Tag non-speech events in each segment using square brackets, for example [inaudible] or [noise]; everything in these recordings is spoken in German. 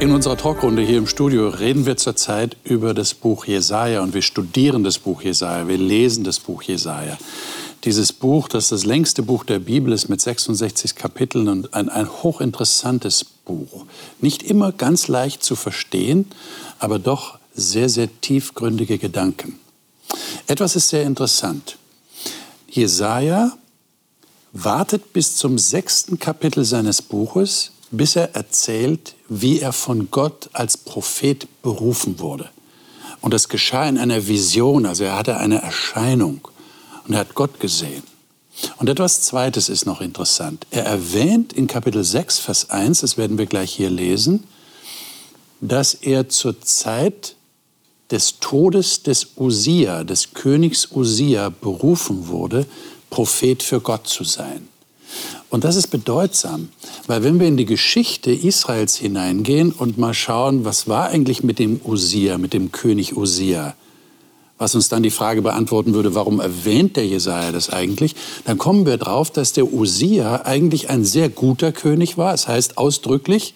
In unserer Talkrunde hier im Studio reden wir zurzeit über das Buch Jesaja und wir studieren das Buch Jesaja, wir lesen das Buch Jesaja. Dieses Buch, das das längste Buch der Bibel ist mit 66 Kapiteln und ein, ein hochinteressantes Buch. Nicht immer ganz leicht zu verstehen, aber doch sehr, sehr tiefgründige Gedanken. Etwas ist sehr interessant. Jesaja wartet bis zum sechsten Kapitel seines Buches, bis er erzählt, wie er von Gott als Prophet berufen wurde. Und das geschah in einer Vision, also er hatte eine Erscheinung und er hat Gott gesehen. Und etwas Zweites ist noch interessant. Er erwähnt in Kapitel 6, Vers 1, das werden wir gleich hier lesen, dass er zur Zeit des Todes des Usia, des Königs Usia, berufen wurde, Prophet für Gott zu sein. Und das ist bedeutsam, weil wenn wir in die Geschichte Israels hineingehen und mal schauen, was war eigentlich mit dem Usia, mit dem König Usia, was uns dann die Frage beantworten würde, warum erwähnt der Jesaja das eigentlich, dann kommen wir drauf, dass der Usia eigentlich ein sehr guter König war. Es heißt ausdrücklich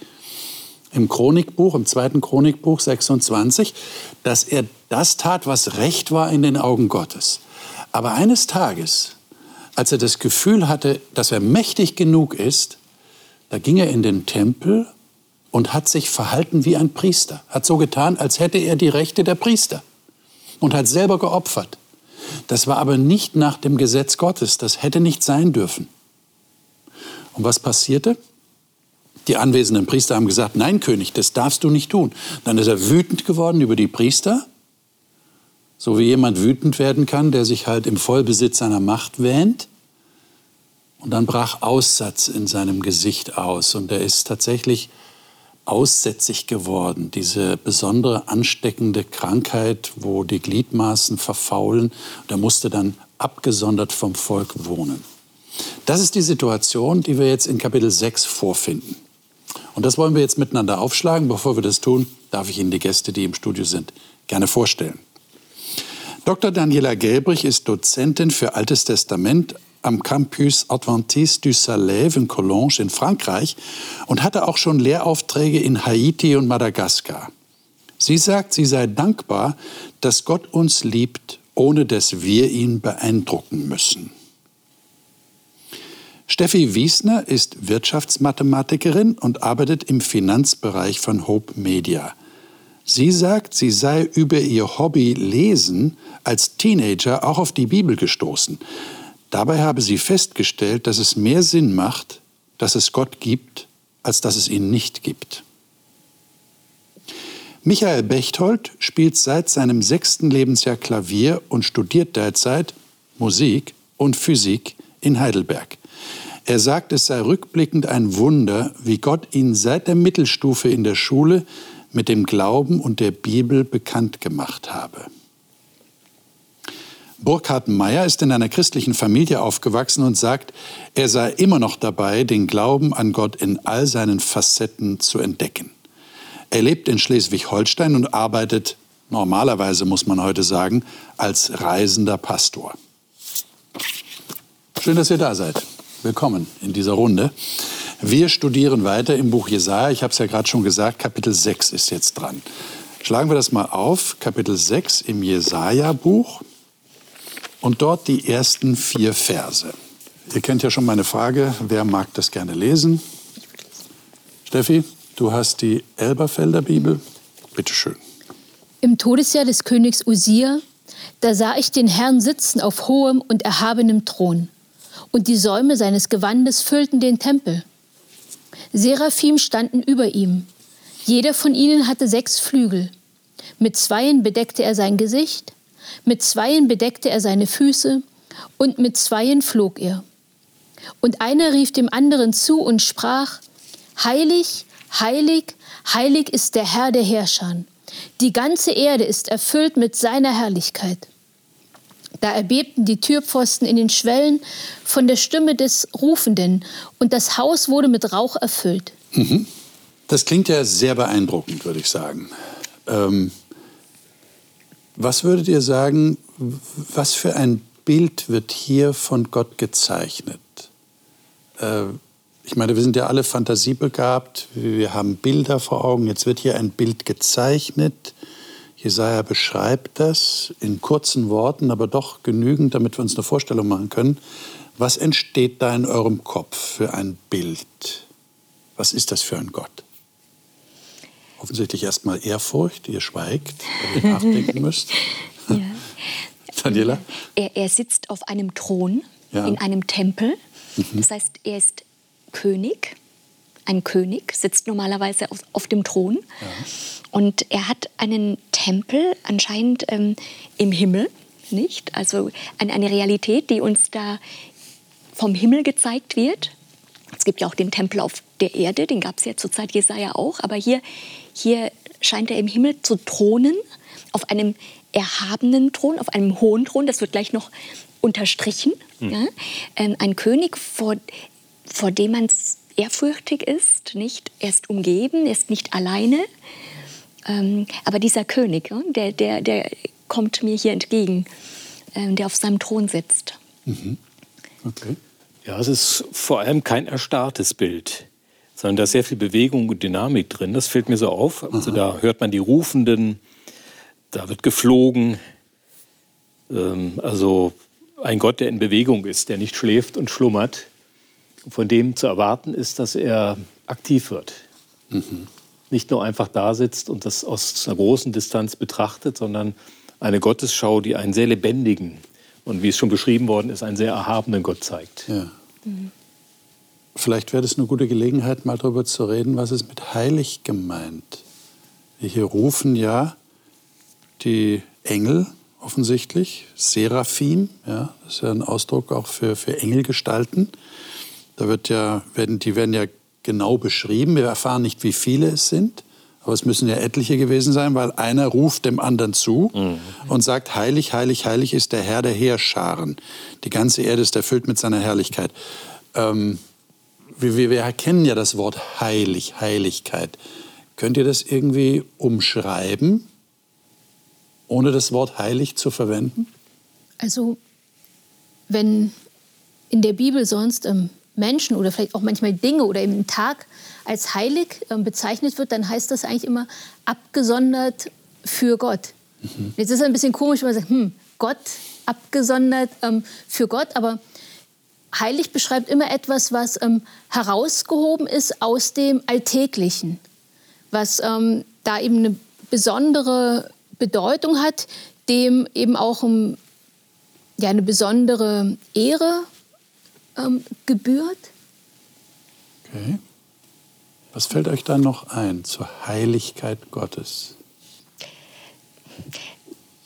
im Chronikbuch, im zweiten Chronikbuch 26, dass er das tat, was recht war in den Augen Gottes. Aber eines Tages als er das Gefühl hatte, dass er mächtig genug ist, da ging er in den Tempel und hat sich verhalten wie ein Priester, hat so getan, als hätte er die Rechte der Priester und hat selber geopfert. Das war aber nicht nach dem Gesetz Gottes, das hätte nicht sein dürfen. Und was passierte? Die anwesenden Priester haben gesagt, nein König, das darfst du nicht tun. Dann ist er wütend geworden über die Priester so wie jemand wütend werden kann, der sich halt im Vollbesitz seiner Macht wähnt. Und dann brach Aussatz in seinem Gesicht aus und er ist tatsächlich aussätzig geworden. Diese besondere ansteckende Krankheit, wo die Gliedmaßen verfaulen. Und er musste dann abgesondert vom Volk wohnen. Das ist die Situation, die wir jetzt in Kapitel 6 vorfinden. Und das wollen wir jetzt miteinander aufschlagen. Bevor wir das tun, darf ich Ihnen die Gäste, die im Studio sind, gerne vorstellen. Dr. Daniela Gelbrich ist Dozentin für Altes Testament am Campus Adventiste du Salève in Collonges in Frankreich und hatte auch schon Lehraufträge in Haiti und Madagaskar. Sie sagt, sie sei dankbar, dass Gott uns liebt, ohne dass wir ihn beeindrucken müssen. Steffi Wiesner ist Wirtschaftsmathematikerin und arbeitet im Finanzbereich von Hope Media. Sie sagt, sie sei über ihr Hobby Lesen als Teenager auch auf die Bibel gestoßen. Dabei habe sie festgestellt, dass es mehr Sinn macht, dass es Gott gibt, als dass es ihn nicht gibt. Michael Bechtold spielt seit seinem sechsten Lebensjahr Klavier und studiert derzeit Musik und Physik in Heidelberg. Er sagt, es sei rückblickend ein Wunder, wie Gott ihn seit der Mittelstufe in der Schule mit dem Glauben und der Bibel bekannt gemacht habe. Burkhard Meyer ist in einer christlichen Familie aufgewachsen und sagt, er sei immer noch dabei, den Glauben an Gott in all seinen Facetten zu entdecken. Er lebt in Schleswig-Holstein und arbeitet, normalerweise muss man heute sagen, als reisender Pastor. Schön, dass ihr da seid. Willkommen in dieser Runde. Wir studieren weiter im Buch Jesaja. Ich habe es ja gerade schon gesagt, Kapitel 6 ist jetzt dran. Schlagen wir das mal auf, Kapitel 6 im Jesaja-Buch und dort die ersten vier Verse. Ihr kennt ja schon meine Frage, wer mag das gerne lesen? Steffi, du hast die Elberfelder Bibel. Bitte schön. Im Todesjahr des Königs Usia, da sah ich den Herrn sitzen auf hohem und erhabenem Thron, und die Säume seines Gewandes füllten den Tempel. Seraphim standen über ihm. Jeder von ihnen hatte sechs Flügel. Mit zweien bedeckte er sein Gesicht, mit zweien bedeckte er seine Füße und mit zweien flog er. Und einer rief dem anderen zu und sprach, Heilig, heilig, heilig ist der Herr der Herrscher. Die ganze Erde ist erfüllt mit seiner Herrlichkeit. Da erbebten die Türpfosten in den Schwellen von der Stimme des Rufenden und das Haus wurde mit Rauch erfüllt. Mhm. Das klingt ja sehr beeindruckend, würde ich sagen. Ähm, was würdet ihr sagen, was für ein Bild wird hier von Gott gezeichnet? Äh, ich meine, wir sind ja alle fantasiebegabt, wir haben Bilder vor Augen. Jetzt wird hier ein Bild gezeichnet. Jesaja beschreibt das in kurzen Worten, aber doch genügend, damit wir uns eine Vorstellung machen können. Was entsteht da in eurem Kopf für ein Bild? Was ist das für ein Gott? Offensichtlich erstmal Ehrfurcht, ihr schweigt, weil ihr [laughs] nachdenken müsst. Ja. [laughs] Daniela? Er, er, sitzt auf einem Thron ja. in einem Tempel. Mhm. Das heißt, er ist König. Ein König sitzt normalerweise auf, auf dem Thron. Ja. Und er hat einen Tempel anscheinend ähm, im Himmel, nicht? Also eine, eine Realität, die uns da vom Himmel gezeigt wird. Es gibt ja auch den Tempel auf der Erde, den gab es ja zur Zeit Jesaja auch. Aber hier, hier scheint er im Himmel zu thronen, auf einem erhabenen Thron, auf einem hohen Thron. Das wird gleich noch unterstrichen. Mhm. Ja? Ähm, ein König, vor, vor dem man ehrfürchtig ist, nicht? Er ist umgeben, er ist nicht alleine. Ähm, aber dieser König, der, der, der kommt mir hier entgegen, ähm, der auf seinem Thron sitzt. Mhm. Okay. Ja, es ist vor allem kein erstarrtes Bild, sondern da ist sehr viel Bewegung und Dynamik drin. Das fällt mir so auf. Also da hört man die Rufenden, da wird geflogen. Ähm, also ein Gott, der in Bewegung ist, der nicht schläft und schlummert. Von dem zu erwarten ist, dass er aktiv wird. Mhm. Nicht nur einfach da sitzt und das aus einer großen Distanz betrachtet, sondern eine Gottesschau, die einen sehr lebendigen und wie es schon beschrieben worden ist, einen sehr erhabenen Gott zeigt. Ja. Mhm. Vielleicht wäre das eine gute Gelegenheit, mal darüber zu reden, was ist mit heilig gemeint. Wir hier rufen ja die Engel offensichtlich, Seraphim, ja, das ist ja ein Ausdruck auch für, für Engelgestalten. Da wird ja, werden, die werden ja genau beschrieben. Wir erfahren nicht, wie viele es sind, aber es müssen ja etliche gewesen sein, weil einer ruft dem anderen zu mhm. und sagt, heilig, heilig, heilig ist der Herr der Heerscharen. Die ganze Erde ist erfüllt mit seiner Herrlichkeit. Ähm, wir, wir, wir erkennen ja das Wort heilig, Heiligkeit. Könnt ihr das irgendwie umschreiben? ohne das Wort heilig zu verwenden? Also, wenn in der Bibel sonst ähm, Menschen oder vielleicht auch manchmal Dinge oder eben ein Tag als heilig ähm, bezeichnet wird, dann heißt das eigentlich immer abgesondert für Gott. Mhm. Jetzt ist es ein bisschen komisch, wenn man sagt, hm, Gott abgesondert ähm, für Gott, aber heilig beschreibt immer etwas, was ähm, herausgehoben ist aus dem Alltäglichen, was ähm, da eben eine besondere Bedeutung hat, dem eben auch ja, eine besondere Ehre ähm, gebührt. Okay. Was fällt euch dann noch ein zur Heiligkeit Gottes?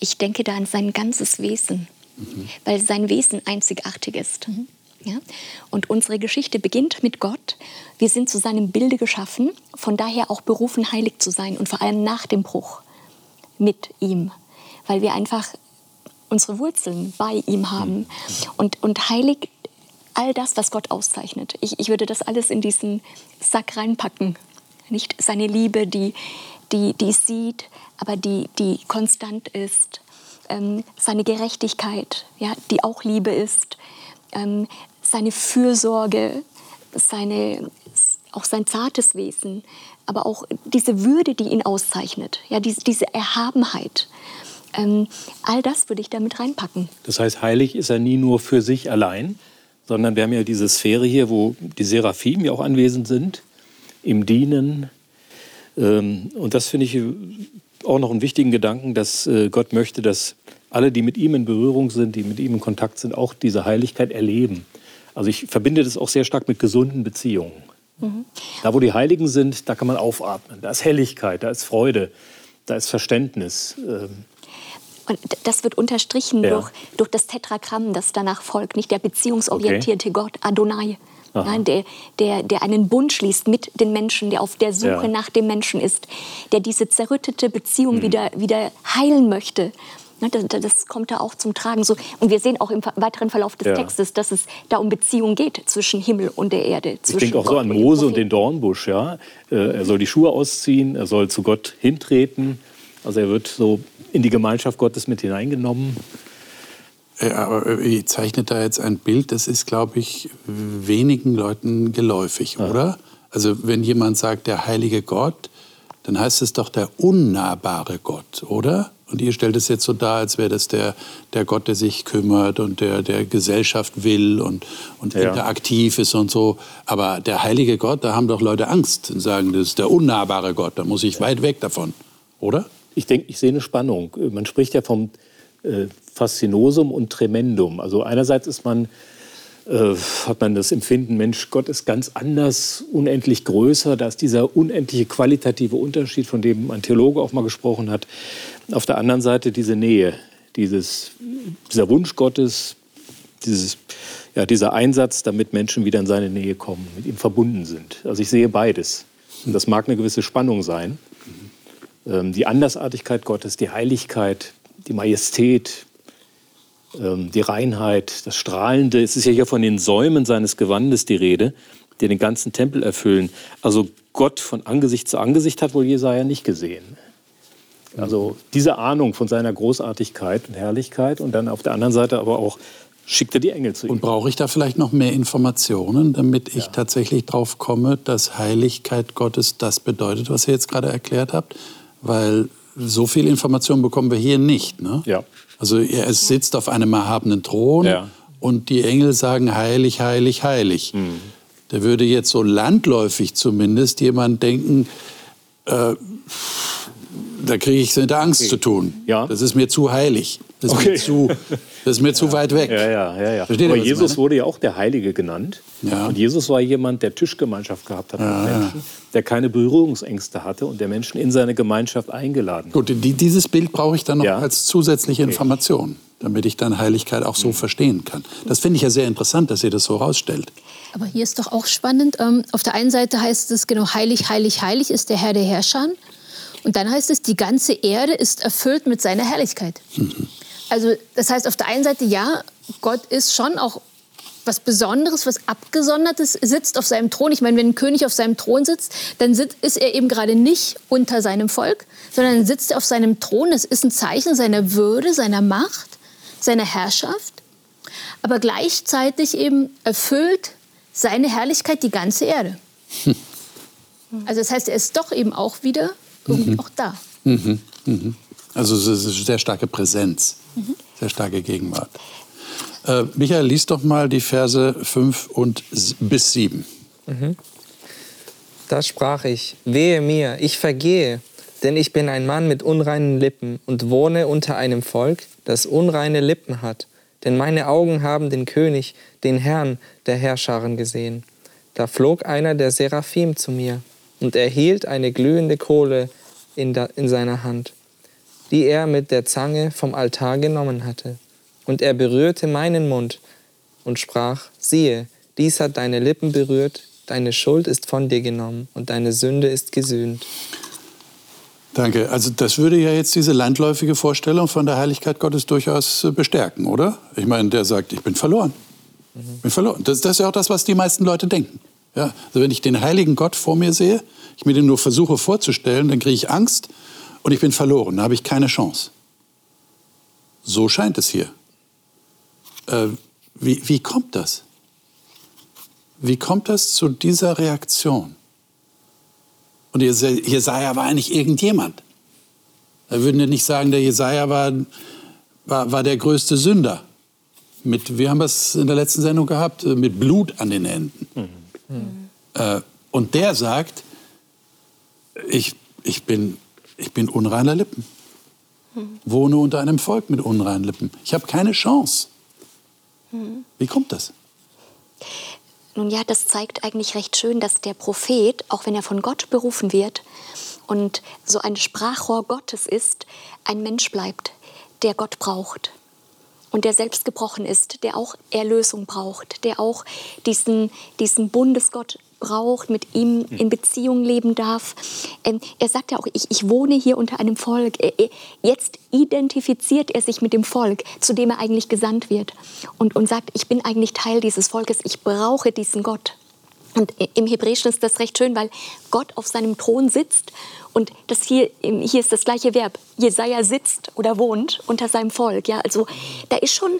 Ich denke da an sein ganzes Wesen, mhm. weil sein Wesen einzigartig ist. Mhm. Ja? Und unsere Geschichte beginnt mit Gott. Wir sind zu seinem Bilde geschaffen, von daher auch berufen, heilig zu sein und vor allem nach dem Bruch mit ihm, weil wir einfach unsere Wurzeln bei ihm haben. Mhm. Und, und heilig all das, was Gott auszeichnet. Ich, ich würde das alles in diesen Sack reinpacken. Nicht seine Liebe, die, die, die sieht, aber die, die konstant ist. Ähm, seine Gerechtigkeit, ja, die auch Liebe ist. Ähm, seine Fürsorge, seine, auch sein zartes Wesen, aber auch diese Würde, die ihn auszeichnet, ja, diese, diese Erhabenheit. Ähm, all das würde ich damit reinpacken. Das heißt, heilig ist er nie nur für sich allein, sondern wir haben ja diese Sphäre hier, wo die Seraphim ja auch anwesend sind, im Dienen. Ähm, und das finde ich auch noch einen wichtigen Gedanken, dass äh, Gott möchte, dass alle, die mit ihm in Berührung sind, die mit ihm in Kontakt sind, auch diese Heiligkeit erleben. Also ich verbinde das auch sehr stark mit gesunden Beziehungen. Mhm. Da, wo die Heiligen sind, da kann man aufatmen. Da ist Helligkeit, da ist Freude, da ist Verständnis. Und das wird unterstrichen ja. durch, durch das Tetragramm, das danach folgt, nicht der beziehungsorientierte okay. Gott, Adonai. Nein, der, der, der einen Bund schließt mit den Menschen, der auf der Suche ja. nach dem Menschen ist, der diese zerrüttete Beziehung mhm. wieder, wieder heilen möchte. Ne, das, kommt da auch zum Tragen. So, und wir sehen auch im weiteren Verlauf des ja. Textes, dass es da um Beziehungen geht zwischen Himmel und der Erde. Ich denke auch Gott so an Mose und den Dornbusch. Ja? Äh, er soll die Schuhe ausziehen, er soll zu Gott hintreten. Also er wird so in die Gemeinschaft Gottes mit hineingenommen. aber ihr zeichnet da jetzt ein Bild, das ist, glaube ich, wenigen Leuten geläufig, ja. oder? Also wenn jemand sagt, der heilige Gott, dann heißt es doch der unnahbare Gott, oder? Und ihr stellt es jetzt so dar, als wäre das der, der Gott, der sich kümmert und der, der Gesellschaft will und, und ja. interaktiv ist und so. Aber der heilige Gott, da haben doch Leute Angst und sagen, das ist der unnahbare Gott, da muss ich ja. weit weg davon, oder? Ich denke, ich sehe eine Spannung. Man spricht ja vom äh, Faszinosum und Tremendum. Also einerseits ist man äh, hat man das Empfinden, Mensch, Gott ist ganz anders, unendlich größer. Da ist dieser unendliche qualitative Unterschied, von dem ein Theologe auch mal gesprochen hat. Auf der anderen Seite diese Nähe, dieses, dieser Wunsch Gottes, dieses, ja, dieser Einsatz, damit Menschen wieder in seine Nähe kommen, mit ihm verbunden sind. Also ich sehe beides. Und das mag eine gewisse Spannung sein. Ähm, die Andersartigkeit Gottes, die Heiligkeit, die Majestät, ähm, die Reinheit, das Strahlende. Es ist ja hier von den Säumen seines Gewandes die Rede, die den ganzen Tempel erfüllen. Also Gott von Angesicht zu Angesicht hat wohl Jesaja nicht gesehen. Also diese Ahnung von seiner Großartigkeit und Herrlichkeit und dann auf der anderen Seite aber auch schickt er die Engel zu ihm. Und brauche ich da vielleicht noch mehr Informationen, damit ich ja. tatsächlich drauf komme, dass Heiligkeit Gottes das bedeutet, was ihr jetzt gerade erklärt habt? Weil so viel Information bekommen wir hier nicht. Ne? Ja. Also er sitzt auf einem erhabenen Thron ja. und die Engel sagen heilig, heilig, heilig. Mhm. Da würde jetzt so landläufig zumindest jemand denken, äh, da kriege ich es mit Angst okay. zu tun. Ja. Das ist mir zu heilig. Das ist okay. mir, zu, das ist mir [laughs] ja. zu weit weg. Ja, ja, ja. ja. Versteht Aber ihr, Jesus wurde ja auch der Heilige genannt. Ja. Und Jesus war jemand, der Tischgemeinschaft gehabt hat ja, mit Menschen, der keine Berührungsängste hatte und der Menschen in seine Gemeinschaft eingeladen hat. Gut, die, dieses Bild brauche ich dann noch als zusätzliche okay. Information, damit ich dann Heiligkeit auch so mhm. verstehen kann. Das finde ich ja sehr interessant, dass ihr das so rausstellt. Aber hier ist doch auch spannend. Ähm, auf der einen Seite heißt es genau, heilig, heilig, heilig ist der Herr der Herrscher. Und dann heißt es, die ganze Erde ist erfüllt mit seiner Herrlichkeit. Mhm. Also das heißt auf der einen Seite, ja, Gott ist schon auch was Besonderes, was Abgesondertes, sitzt auf seinem Thron. Ich meine, wenn ein König auf seinem Thron sitzt, dann ist er eben gerade nicht unter seinem Volk, sondern sitzt er auf seinem Thron. Das ist ein Zeichen seiner Würde, seiner Macht, seiner Herrschaft. Aber gleichzeitig eben erfüllt seine Herrlichkeit die ganze Erde. Hm. Also das heißt, er ist doch eben auch wieder mhm. auch da. Mhm. Mhm. Also es ist eine sehr starke Präsenz, mhm. sehr starke Gegenwart. Äh, Michael, lies doch mal die Verse 5 und bis 7. Mhm. Da sprach ich, wehe mir, ich vergehe, denn ich bin ein Mann mit unreinen Lippen und wohne unter einem Volk, das unreine Lippen hat. Denn meine Augen haben den König, den Herrn der Herrscharen gesehen. Da flog einer der Seraphim zu mir und er hielt eine glühende Kohle in, da, in seiner Hand, die er mit der Zange vom Altar genommen hatte. Und er berührte meinen Mund und sprach, siehe, dies hat deine Lippen berührt, deine Schuld ist von dir genommen und deine Sünde ist gesühnt. Danke. Also das würde ja jetzt diese landläufige Vorstellung von der Heiligkeit Gottes durchaus äh, bestärken, oder? Ich meine, der sagt, ich bin verloren. Mhm. bin verloren. Das, das, ist ja auch das, was die meisten Leute denken. Ja, also wenn ich den heiligen Gott vor mir sehe, ich mir den nur versuche vorzustellen, dann kriege ich Angst und ich bin verloren, dann habe ich keine Chance. So scheint es hier. Äh, wie, wie kommt das? Wie kommt das zu dieser Reaktion? Und Jesaja war eigentlich irgendjemand. Da würden wir nicht sagen, der Jesaja war, war, war der größte Sünder. Mit, wir haben es in der letzten Sendung gehabt, mit Blut an den Händen. Mhm. Äh, und der sagt, ich, ich, bin, ich bin unreiner Lippen. Mhm. Wohne unter einem Volk mit unreinen Lippen. Ich habe keine Chance. Mhm. Wie kommt das? Nun ja, das zeigt eigentlich recht schön, dass der Prophet, auch wenn er von Gott berufen wird und so ein Sprachrohr Gottes ist, ein Mensch bleibt, der Gott braucht und der selbst gebrochen ist, der auch Erlösung braucht, der auch diesen, diesen Bundesgott braucht, mit ihm hm. in Beziehung leben darf. Ähm, er sagt ja auch, ich, ich wohne hier unter einem Volk. jetzt identifiziert er sich mit dem Volk, zu dem er eigentlich gesandt wird und, und sagt, ich bin eigentlich Teil dieses Volkes, ich brauche diesen Gott. Und im Hebräischen ist das recht schön, weil Gott auf seinem Thron sitzt und das hier, hier ist das gleiche Verb. Jesaja sitzt oder wohnt unter seinem Volk. Ja, also da ist schon,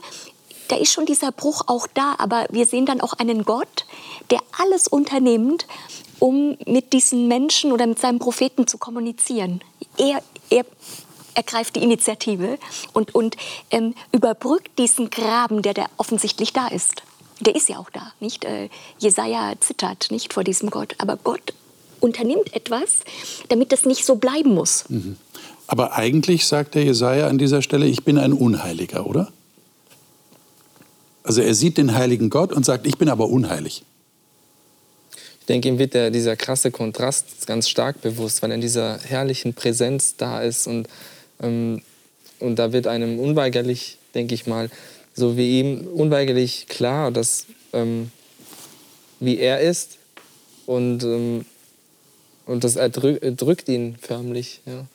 da ist schon dieser Bruch auch da, aber wir sehen dann auch einen Gott, der alles unternimmt, um mit diesen Menschen oder mit seinem Propheten zu kommunizieren. Er, er ergreift die Initiative und, und ähm, überbrückt diesen Graben, der, der offensichtlich da ist. Der ist ja auch da, nicht? Äh, Jesaja zittert nicht vor diesem Gott, aber Gott unternimmt etwas, damit das nicht so bleiben muss. Mhm. Aber eigentlich sagt der Jesaja an dieser Stelle, ich bin ein Unheiliger, oder? Also er sieht den heiligen Gott und sagt, ich bin aber unheilig. Ich denke, ihm wird der, dieser krasse Kontrast ganz stark bewusst, weil er in dieser herrlichen Präsenz da ist und, ähm, und da wird einem unweigerlich, denke ich mal, so wie ihm unweigerlich klar, dass ähm, wie er ist und, ähm, und das erdrückt ihn förmlich. Ja.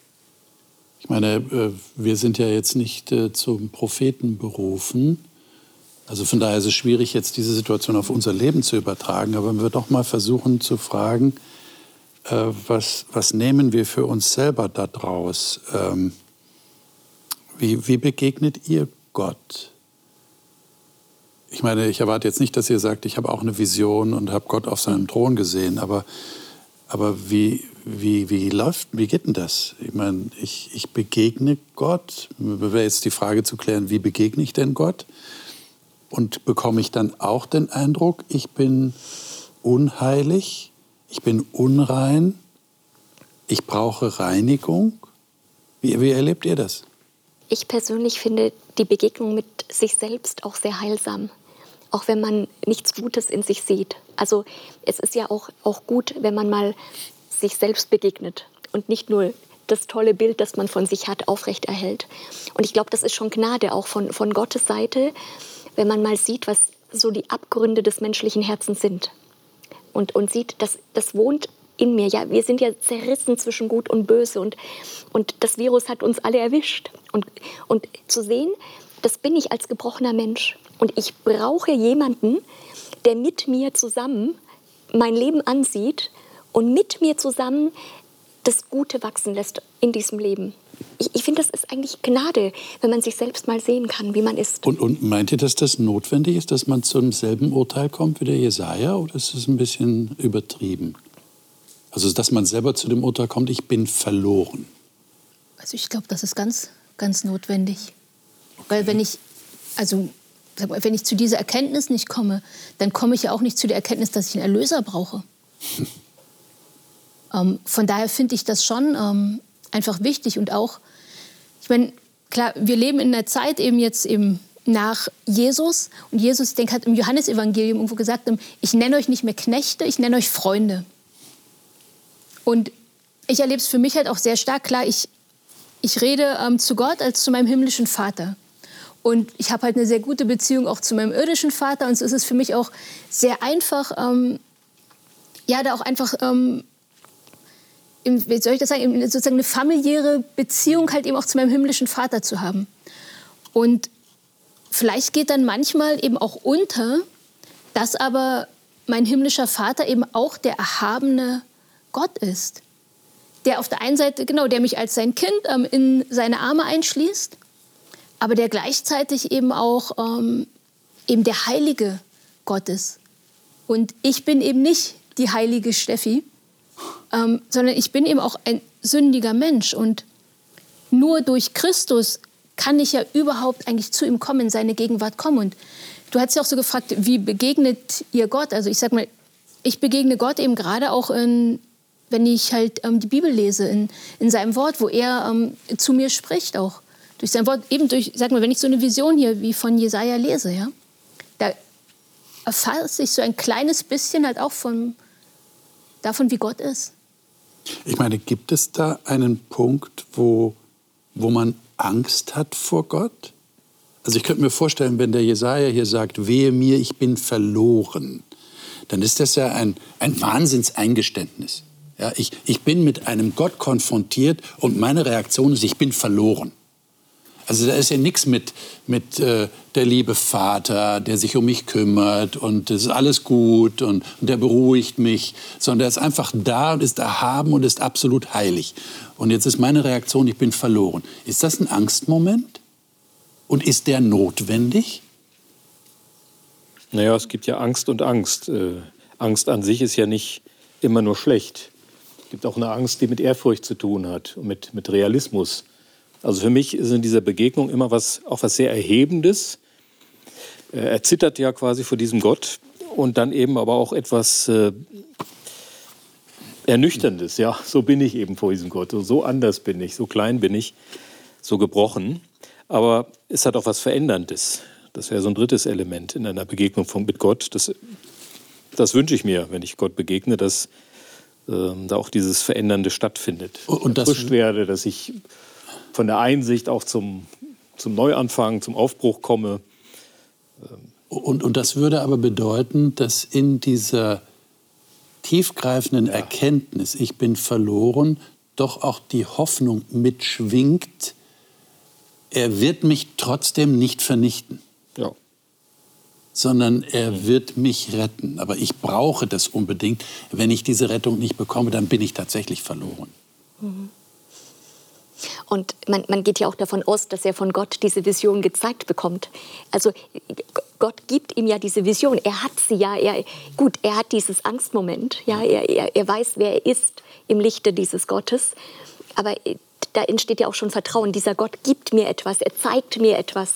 Ich meine, äh, wir sind ja jetzt nicht äh, zum Propheten berufen. Also von daher ist es schwierig, jetzt diese Situation auf unser Leben zu übertragen. Aber wenn wir doch mal versuchen zu fragen, äh, was, was nehmen wir für uns selber daraus? Ähm, wie, wie begegnet ihr Gott? Ich meine, ich erwarte jetzt nicht, dass ihr sagt, ich habe auch eine Vision und habe Gott auf seinem Thron gesehen, aber, aber wie, wie, wie läuft, wie geht denn das? Ich meine, ich, ich begegne Gott. Wäre jetzt die Frage zu klären, wie begegne ich denn Gott? Und bekomme ich dann auch den Eindruck, ich bin unheilig, ich bin unrein, ich brauche Reinigung? Wie, wie erlebt ihr das? Ich persönlich finde die Begegnung mit sich selbst auch sehr heilsam auch wenn man nichts Gutes in sich sieht. Also es ist ja auch, auch gut, wenn man mal sich selbst begegnet und nicht nur das tolle Bild, das man von sich hat, aufrechterhält. Und ich glaube, das ist schon Gnade auch von, von Gottes Seite, wenn man mal sieht, was so die Abgründe des menschlichen Herzens sind. Und, und sieht, dass das wohnt in mir. Ja, wir sind ja zerrissen zwischen Gut und Böse und, und das Virus hat uns alle erwischt. Und, und zu sehen, das bin ich als gebrochener Mensch. Und ich brauche jemanden, der mit mir zusammen mein Leben ansieht und mit mir zusammen das Gute wachsen lässt in diesem Leben. Ich, ich finde, das ist eigentlich Gnade, wenn man sich selbst mal sehen kann, wie man ist. Und, und meint ihr, dass das notwendig ist, dass man zum selben Urteil kommt wie der Jesaja, oder ist das ein bisschen übertrieben? Also, dass man selber zu dem Urteil kommt, ich bin verloren. Also, ich glaube, das ist ganz, ganz notwendig. Okay. Weil, wenn ich, also wenn ich zu dieser Erkenntnis nicht komme, dann komme ich ja auch nicht zu der Erkenntnis, dass ich einen Erlöser brauche. [laughs] ähm, von daher finde ich das schon ähm, einfach wichtig und auch, ich meine, klar, wir leben in einer Zeit eben jetzt eben nach Jesus und Jesus, ich denke, hat im Johannesevangelium irgendwo gesagt, ähm, ich nenne euch nicht mehr Knechte, ich nenne euch Freunde. Und ich erlebe es für mich halt auch sehr stark, klar, ich, ich rede ähm, zu Gott als zu meinem himmlischen Vater. Und ich habe halt eine sehr gute Beziehung auch zu meinem irdischen Vater. Und so ist es für mich auch sehr einfach, ähm, ja, da auch einfach, ähm, im, wie soll ich das sagen, sozusagen eine familiäre Beziehung halt eben auch zu meinem himmlischen Vater zu haben. Und vielleicht geht dann manchmal eben auch unter, dass aber mein himmlischer Vater eben auch der erhabene Gott ist. Der auf der einen Seite, genau, der mich als sein Kind ähm, in seine Arme einschließt aber der gleichzeitig eben auch ähm, eben der heilige Gott ist. Und ich bin eben nicht die heilige Steffi, ähm, sondern ich bin eben auch ein sündiger Mensch. Und nur durch Christus kann ich ja überhaupt eigentlich zu ihm kommen, in seine Gegenwart kommen. Und du hast ja auch so gefragt, wie begegnet ihr Gott? Also ich sag mal, ich begegne Gott eben gerade auch, in, wenn ich halt ähm, die Bibel lese, in, in seinem Wort, wo er ähm, zu mir spricht auch durch sein Wort, eben durch, sag mal, wenn ich so eine Vision hier wie von Jesaja lese, ja, da erfasse ich so ein kleines bisschen halt auch von, davon, wie Gott ist. Ich meine, gibt es da einen Punkt, wo, wo man Angst hat vor Gott? Also ich könnte mir vorstellen, wenn der Jesaja hier sagt, wehe mir, ich bin verloren, dann ist das ja ein, ein Wahnsinnseingeständnis. Ja, ich, ich bin mit einem Gott konfrontiert und meine Reaktion ist, ich bin verloren. Also da ist ja nichts mit, mit äh, der liebe Vater, der sich um mich kümmert und es ist alles gut und, und der beruhigt mich, sondern er ist einfach da und ist erhaben und ist absolut heilig. Und jetzt ist meine Reaktion, ich bin verloren. Ist das ein Angstmoment? Und ist der notwendig? Naja, es gibt ja Angst und Angst. Äh, Angst an sich ist ja nicht immer nur schlecht. Es gibt auch eine Angst, die mit Ehrfurcht zu tun hat und mit, mit Realismus. Also für mich ist in dieser Begegnung immer was, auch was sehr Erhebendes. Äh, er zittert ja quasi vor diesem Gott und dann eben aber auch etwas äh, Ernüchterndes. Ja, so bin ich eben vor diesem Gott. So anders bin ich, so klein bin ich, so gebrochen. Aber es hat auch was Veränderndes. Das wäre so ein drittes Element in einer Begegnung von, mit Gott. Das, das wünsche ich mir, wenn ich Gott begegne, dass äh, da auch dieses Verändernde stattfindet. Und das werde, dass ich von der Einsicht auch zum, zum Neuanfang, zum Aufbruch komme. Und, und das würde aber bedeuten, dass in dieser tiefgreifenden ja. Erkenntnis, ich bin verloren, doch auch die Hoffnung mitschwingt, er wird mich trotzdem nicht vernichten. Ja. Sondern er mhm. wird mich retten. Aber ich brauche das unbedingt. Wenn ich diese Rettung nicht bekomme, dann bin ich tatsächlich verloren. Mhm. Und man, man geht ja auch davon aus, dass er von Gott diese Vision gezeigt bekommt. Also Gott gibt ihm ja diese Vision. Er hat sie ja. Er, gut, er hat dieses Angstmoment. Ja, er, er, er weiß, wer er ist im Lichte dieses Gottes. Aber da entsteht ja auch schon Vertrauen. Dieser Gott gibt mir etwas, er zeigt mir etwas.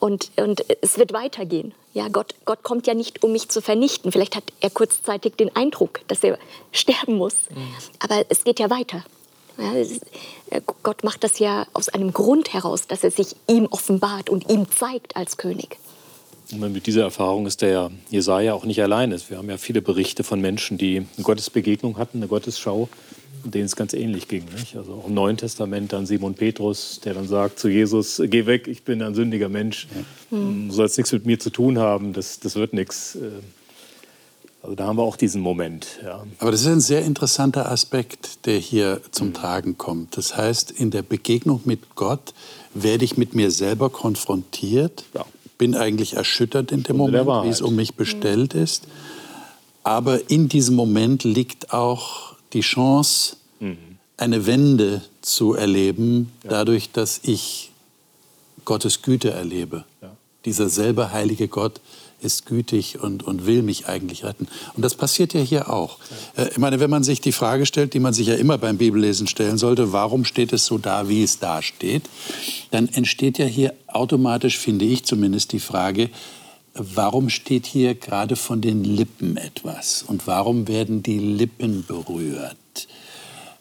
Und, und es wird weitergehen. Ja, Gott, Gott kommt ja nicht, um mich zu vernichten. Vielleicht hat er kurzzeitig den Eindruck, dass er sterben muss. Mhm. Aber es geht ja weiter. Ja, ist, äh, Gott macht das ja aus einem Grund heraus, dass er sich ihm offenbart und ihm zeigt als König. Und mit dieser Erfahrung ist der Jesaja auch nicht alleine. Wir haben ja viele Berichte von Menschen, die eine Gottesbegegnung hatten, eine Gottesschau, denen es ganz ähnlich ging. Nicht? Also auch im Neuen Testament dann Simon Petrus, der dann sagt zu Jesus: Geh weg, ich bin ein sündiger Mensch. Du sollst nichts mit mir zu tun haben, das, das wird nichts. Also da haben wir auch diesen Moment. Ja. Aber das ist ein sehr interessanter Aspekt, der hier zum mhm. Tragen kommt. Das heißt, in der Begegnung mit Gott werde ich mit mir selber konfrontiert, ja. bin eigentlich erschüttert in dem Moment, wie es um mich bestellt mhm. ist. Aber in diesem Moment liegt auch die Chance, mhm. eine Wende zu erleben, ja. dadurch, dass ich Gottes Güte erlebe. Dieser selbe heilige Gott, ist gütig und, und will mich eigentlich retten. Und das passiert ja hier auch. Äh, ich meine, wenn man sich die Frage stellt, die man sich ja immer beim Bibellesen stellen sollte, warum steht es so da, wie es da steht, dann entsteht ja hier automatisch, finde ich zumindest, die Frage, warum steht hier gerade von den Lippen etwas? Und warum werden die Lippen berührt?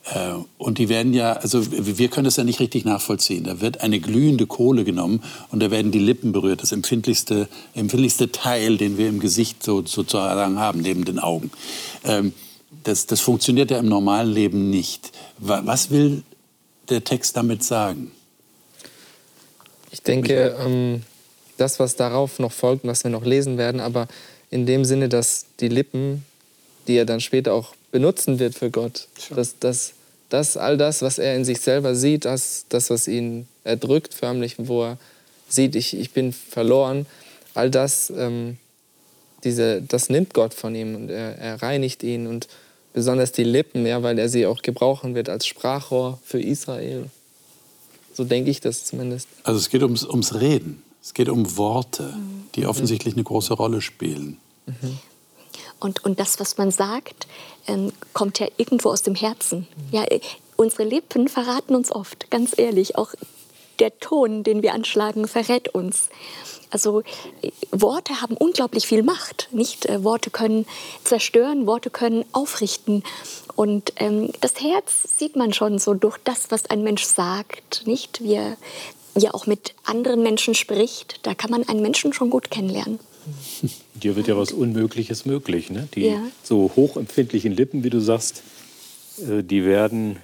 Äh, und die werden ja, also wir können das ja nicht richtig nachvollziehen. Da wird eine glühende Kohle genommen und da werden die Lippen berührt, das empfindlichste, empfindlichste Teil, den wir im Gesicht so, sozusagen haben, neben den Augen. Ähm, das, das funktioniert ja im normalen Leben nicht. Was will der Text damit sagen? Ich denke, ähm, das, was darauf noch folgt, was wir noch lesen werden, aber in dem Sinne, dass die Lippen, die er dann später auch benutzen wird für Gott. Dass, dass, dass all das, was er in sich selber sieht, das, das was ihn erdrückt förmlich, wo er sieht, ich, ich bin verloren, all das, ähm, diese, das nimmt Gott von ihm und er, er reinigt ihn und besonders die Lippen, ja, weil er sie auch gebrauchen wird als Sprachrohr für Israel. So denke ich das zumindest. Also es geht ums, ums Reden, es geht um Worte, die offensichtlich eine große Rolle spielen. Mhm. Und, und das, was man sagt, ähm, kommt ja irgendwo aus dem Herzen. Ja, äh, unsere Lippen verraten uns oft, ganz ehrlich. Auch der Ton, den wir anschlagen, verrät uns. Also äh, Worte haben unglaublich viel Macht. Nicht äh, Worte können zerstören, Worte können aufrichten. Und ähm, das Herz sieht man schon so durch das, was ein Mensch sagt, nicht? Wie er ja auch mit anderen Menschen spricht. Da kann man einen Menschen schon gut kennenlernen. Dir wird ja was Unmögliches möglich. Ne? Die ja. so hochempfindlichen Lippen, wie du sagst, äh, die werden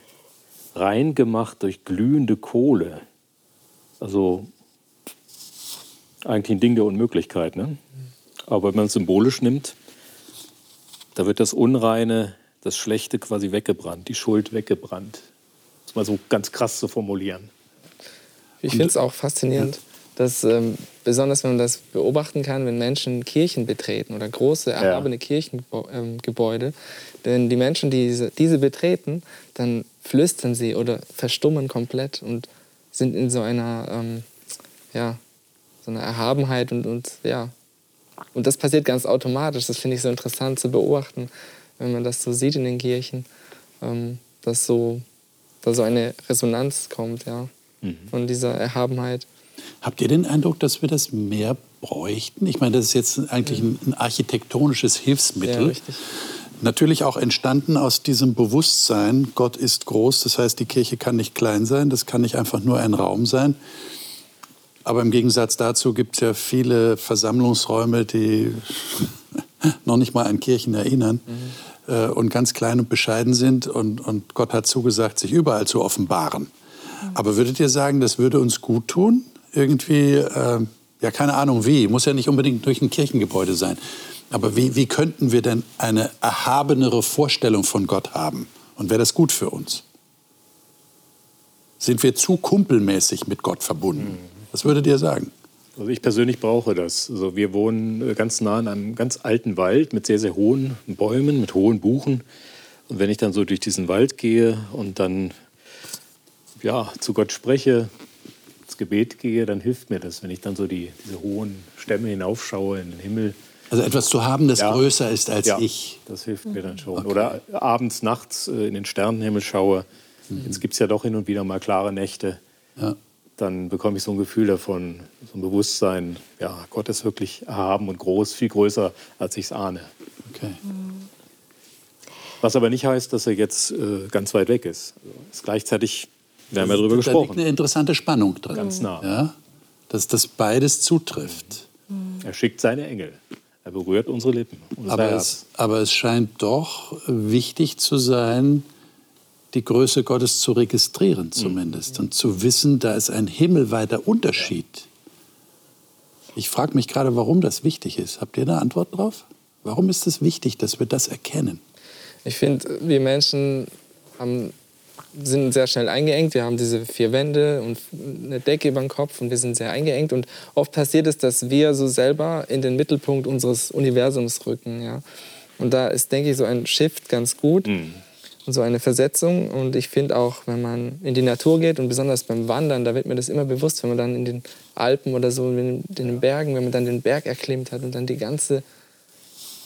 rein gemacht durch glühende Kohle. Also eigentlich ein Ding der Unmöglichkeit. Ne? Aber wenn man es symbolisch nimmt, da wird das Unreine, das Schlechte quasi weggebrannt, die Schuld weggebrannt. Das mal so ganz krass zu formulieren. Ich finde es auch faszinierend, ja. Dass ähm, besonders wenn man das beobachten kann, wenn Menschen Kirchen betreten oder große, erhabene ja. Kirchengebäude, denn die Menschen, die diese, diese betreten, dann flüstern sie oder verstummen komplett und sind in so einer, ähm, ja, so einer Erhabenheit und, und ja. Und das passiert ganz automatisch. Das finde ich so interessant zu beobachten, wenn man das so sieht in den Kirchen, ähm, dass so, da so eine Resonanz kommt, ja, mhm. von dieser Erhabenheit. Habt ihr den Eindruck, dass wir das mehr bräuchten? Ich meine, das ist jetzt eigentlich ein, ein architektonisches Hilfsmittel. Ja, richtig. Natürlich auch entstanden aus diesem Bewusstsein, Gott ist groß, das heißt, die Kirche kann nicht klein sein, das kann nicht einfach nur ein Raum sein. Aber im Gegensatz dazu gibt es ja viele Versammlungsräume, die [laughs] noch nicht mal an Kirchen erinnern mhm. äh, und ganz klein und bescheiden sind. Und, und Gott hat zugesagt, sich überall zu offenbaren. Mhm. Aber würdet ihr sagen, das würde uns gut tun? Irgendwie, äh, ja, keine Ahnung wie, muss ja nicht unbedingt durch ein Kirchengebäude sein. Aber wie, wie könnten wir denn eine erhabenere Vorstellung von Gott haben? Und wäre das gut für uns? Sind wir zu kumpelmäßig mit Gott verbunden? Mhm. Was würdet ihr sagen? Also ich persönlich brauche das. Also wir wohnen ganz nah an einem ganz alten Wald mit sehr, sehr hohen Bäumen, mit hohen Buchen. Und wenn ich dann so durch diesen Wald gehe und dann ja, zu Gott spreche, ins Gebet gehe, dann hilft mir das, wenn ich dann so die, diese hohen Stämme hinaufschaue in den Himmel. Also etwas zu haben, das ja. größer ist als ja, ich. Das hilft mir dann schon. Okay. Oder abends, nachts äh, in den Sternenhimmel schaue. Mhm. Jetzt gibt es ja doch hin und wieder mal klare Nächte. Ja. Dann bekomme ich so ein Gefühl davon, so ein Bewusstsein, ja, Gott ist wirklich erhaben und groß, viel größer, als ich es ahne. Okay. Was aber nicht heißt, dass er jetzt äh, ganz weit weg ist. Also ist gleichzeitig, wir haben ja darüber gesprochen. Da liegt eine interessante Spannung drin. Ganz nah. Ja? Dass das beides zutrifft. Er schickt seine Engel. Er berührt unsere Lippen. Aber es, aber es scheint doch wichtig zu sein, die Größe Gottes zu registrieren zumindest mhm. und zu wissen, da ist ein himmelweiter Unterschied. Ich frage mich gerade, warum das wichtig ist. Habt ihr eine Antwort drauf? Warum ist es wichtig, dass wir das erkennen? Ich finde, wir Menschen haben, sind sehr schnell eingeengt. Wir haben diese vier Wände und eine Decke über dem Kopf und wir sind sehr eingeengt. Und oft passiert es, dass wir so selber in den Mittelpunkt unseres Universums rücken. Ja? Und da ist, denke ich, so ein Shift ganz gut. Mhm so eine Versetzung. Und ich finde auch, wenn man in die Natur geht und besonders beim Wandern, da wird mir das immer bewusst, wenn man dann in den Alpen oder so, in den Bergen, wenn man dann den Berg erklimmt hat und dann die ganze,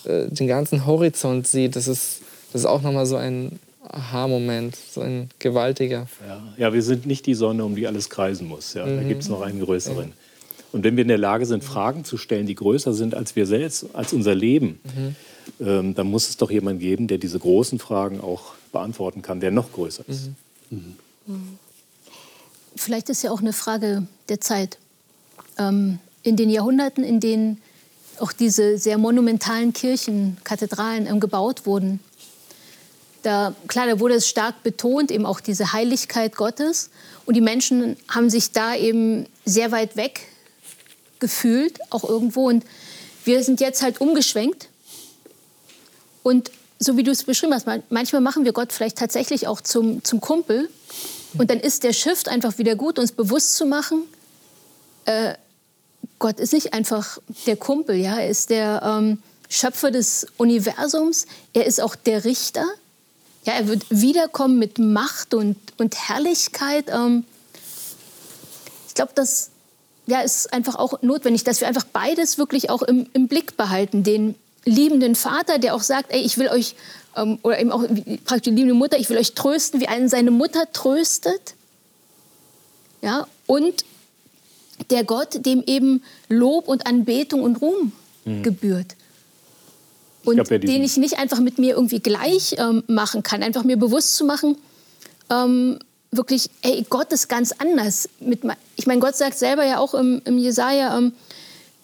äh, den ganzen Horizont sieht, das ist, das ist auch nochmal so ein Aha-Moment, so ein gewaltiger. Ja. ja, wir sind nicht die Sonne, um die alles kreisen muss. Ja. Mhm. Da gibt es noch einen größeren. Ja. Und wenn wir in der Lage sind, Fragen zu stellen, die größer sind als wir selbst, als unser Leben, mhm. ähm, dann muss es doch jemanden geben, der diese großen Fragen auch beantworten kann, der noch größer ist. Mhm. Mhm. Vielleicht ist ja auch eine Frage der Zeit. Ähm, in den Jahrhunderten, in denen auch diese sehr monumentalen Kirchen, Kathedralen ähm, gebaut wurden, da, klar, da wurde es stark betont, eben auch diese Heiligkeit Gottes. Und die Menschen haben sich da eben sehr weit weg gefühlt, auch irgendwo. Und wir sind jetzt halt umgeschwenkt und so wie du es beschrieben hast, manchmal machen wir Gott vielleicht tatsächlich auch zum, zum Kumpel. Und dann ist der Shift einfach wieder gut, uns bewusst zu machen, äh, Gott ist nicht einfach der Kumpel, ja, er ist der ähm, Schöpfer des Universums, er ist auch der Richter. Ja, er wird wiederkommen mit Macht und, und Herrlichkeit. Ähm, ich glaube, das ja, ist einfach auch notwendig, dass wir einfach beides wirklich auch im, im Blick behalten. Den liebenden Vater, der auch sagt, ey, ich will euch, ähm, oder eben auch praktisch die liebende Mutter, ich will euch trösten, wie einen seine Mutter tröstet. Ja, und der Gott, dem eben Lob und Anbetung und Ruhm mhm. gebührt. Und ich ja, den ich nicht einfach mit mir irgendwie gleich ähm, machen kann. Einfach mir bewusst zu machen, ähm, wirklich, ey, Gott ist ganz anders. Mit, ich meine, Gott sagt selber ja auch im, im Jesaja, ähm,